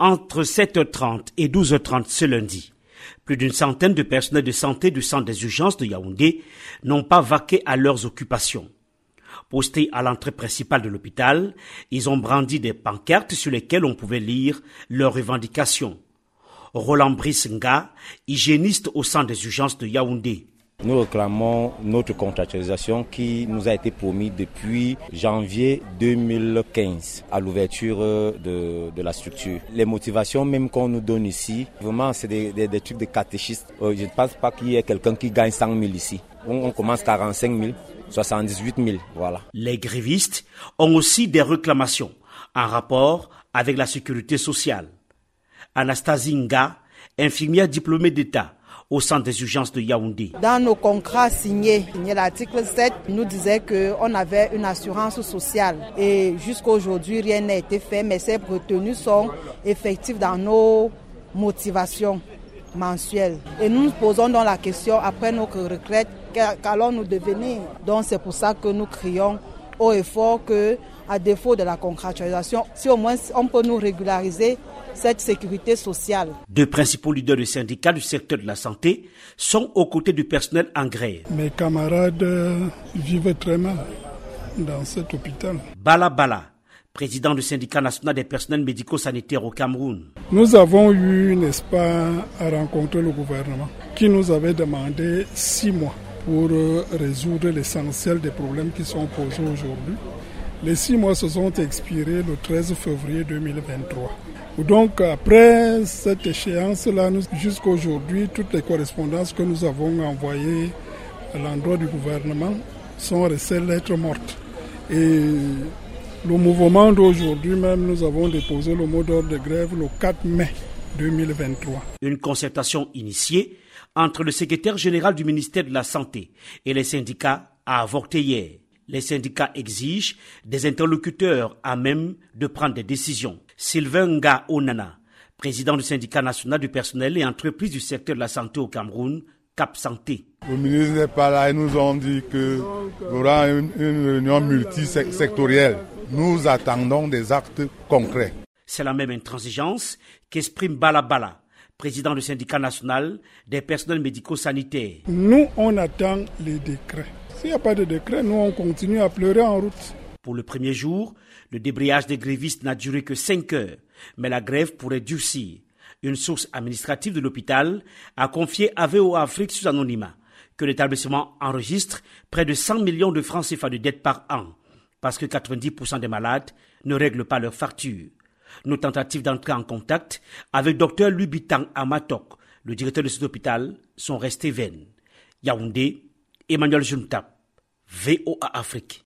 Entre 7h30 et 12h30 ce lundi, plus d'une centaine de personnels de santé du centre des urgences de Yaoundé n'ont pas vaqué à leurs occupations. Postés à l'entrée principale de l'hôpital, ils ont brandi des pancartes sur lesquelles on pouvait lire leurs revendications. Roland Brissenga, hygiéniste au centre des urgences de Yaoundé. Nous réclamons notre contractualisation qui nous a été promise depuis janvier 2015 à l'ouverture de, de, la structure. Les motivations même qu'on nous donne ici, vraiment c'est des, trucs de catéchistes. Euh, je ne pense pas qu'il y ait quelqu'un qui gagne 100 000 ici. On, commence 45 000, 78 000, voilà. Les grévistes ont aussi des réclamations en rapport avec la sécurité sociale. Anastasie Nga, infirmière diplômée d'État, au centre des urgences de Yaoundé. Dans nos contrats signés, l'article 7 nous disait qu'on avait une assurance sociale et jusqu'à aujourd'hui rien n'a été fait, mais ces retenues sont effectives dans nos motivations mensuelles. Et nous nous posons donc la question après notre retraite, qu'allons-nous devenir? Donc c'est pour ça que nous crions haut et fort que, à défaut de la contractualisation, si au moins on peut nous régulariser cette sécurité sociale. Deux principaux leaders du syndicat du secteur de la santé sont aux côtés du personnel en grève. Mes camarades vivent très mal dans cet hôpital. Bala Bala, président du syndicat national des personnels médico-sanitaires au Cameroun. Nous avons eu, n'est-ce pas, à rencontrer le gouvernement qui nous avait demandé six mois pour euh, résoudre l'essentiel des problèmes qui sont posés aujourd'hui. Les six mois se sont expirés le 13 février 2023. Donc après cette échéance-là, jusqu'à aujourd'hui, toutes les correspondances que nous avons envoyées à l'endroit du gouvernement sont restées lettres mortes. Et le mouvement d'aujourd'hui même, nous avons déposé le mot d'ordre de grève le 4 mai 2023. Une concertation initiée entre le secrétaire général du ministère de la Santé et les syndicats a avorté hier. Les syndicats exigent des interlocuteurs à même de prendre des décisions. Sylvain Nga Onana, président du syndicat national du personnel et entreprise du secteur de la santé au Cameroun, Cap Santé. Le ministre n'est pas là, ils nous ont dit qu'il y aura une, réunion multisectorielle. Nous attendons des actes concrets. C'est la même intransigeance qu'exprime Bala Bala, président du syndicat national des personnels médico-sanitaires. Nous, on attend les décrets. S'il n'y a pas de décret, nous, on continue à pleurer en route. Pour le premier jour, le débrayage des grévistes n'a duré que 5 heures, mais la grève pourrait durcir. Une source administrative de l'hôpital a confié à VO Afrique sous anonymat que l'établissement enregistre près de 100 millions de francs CFA de dettes par an, parce que 90% des malades ne règlent pas leurs factures. Nos tentatives d'entrer en contact avec Dr Lubitang Amatok, le directeur de cet hôpital, sont restées vaines. Yaoundé, Emmanuel Juntap, VOA Afrique.